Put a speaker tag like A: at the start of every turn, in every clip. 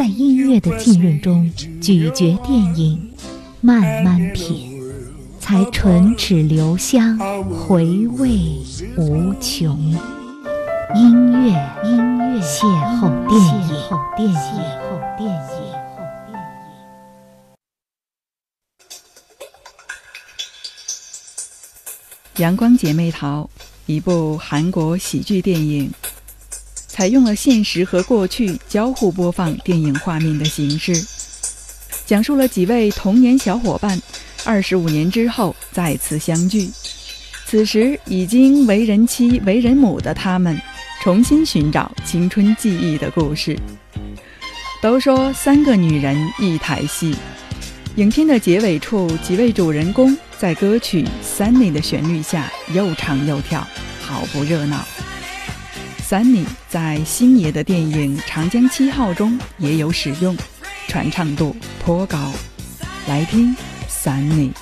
A: 在音乐的浸润中咀嚼电影，慢慢品，才唇齿留香，回味无穷。音乐，音乐，邂逅电影，邂逅电影，邂逅电影。
B: 《阳光姐妹淘》，一部韩国喜剧电影，采用了现实和过去交互播放电影画面的形式，讲述了几位童年小伙伴二十五年之后再次相聚，此时已经为人妻、为人母的他们，重新寻找青春记忆的故事。都说三个女人一台戏，影片的结尾处，几位主人公。在歌曲《Sunny》的旋律下，又唱又跳，好不热闹。Sunny 在星爷的电影《长江七号》中也有使用，传唱度颇高。来听《Sunny》。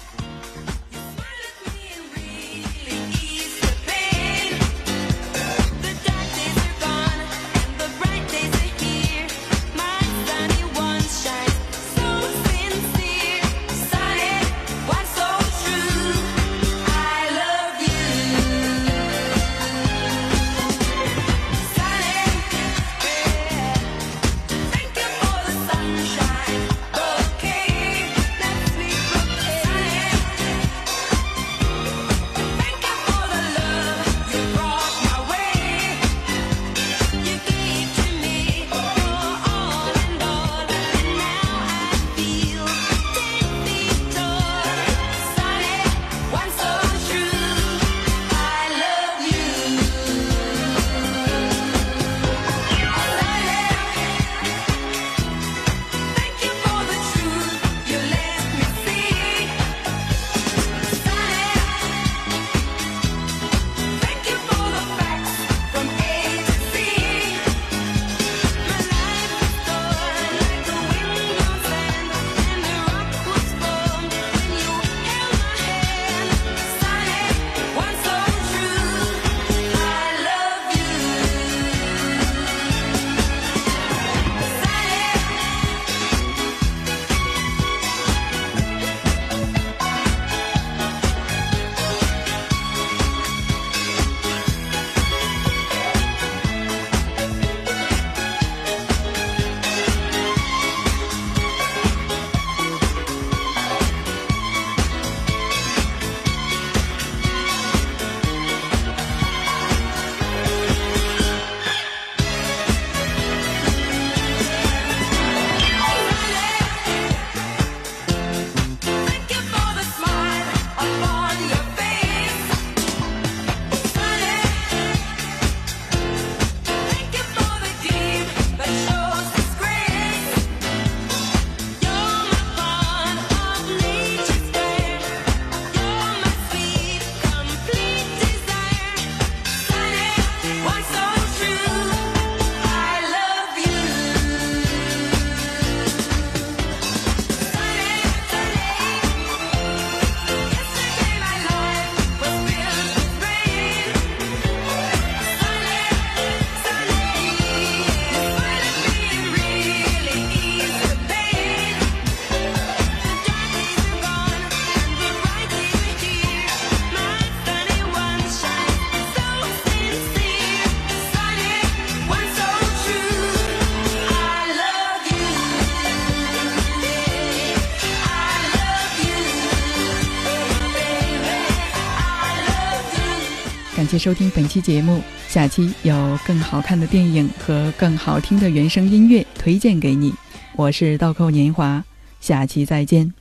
B: 感谢收听本期节目，下期有更好看的电影和更好听的原声音乐推荐给你。我是倒扣年华，下期再见。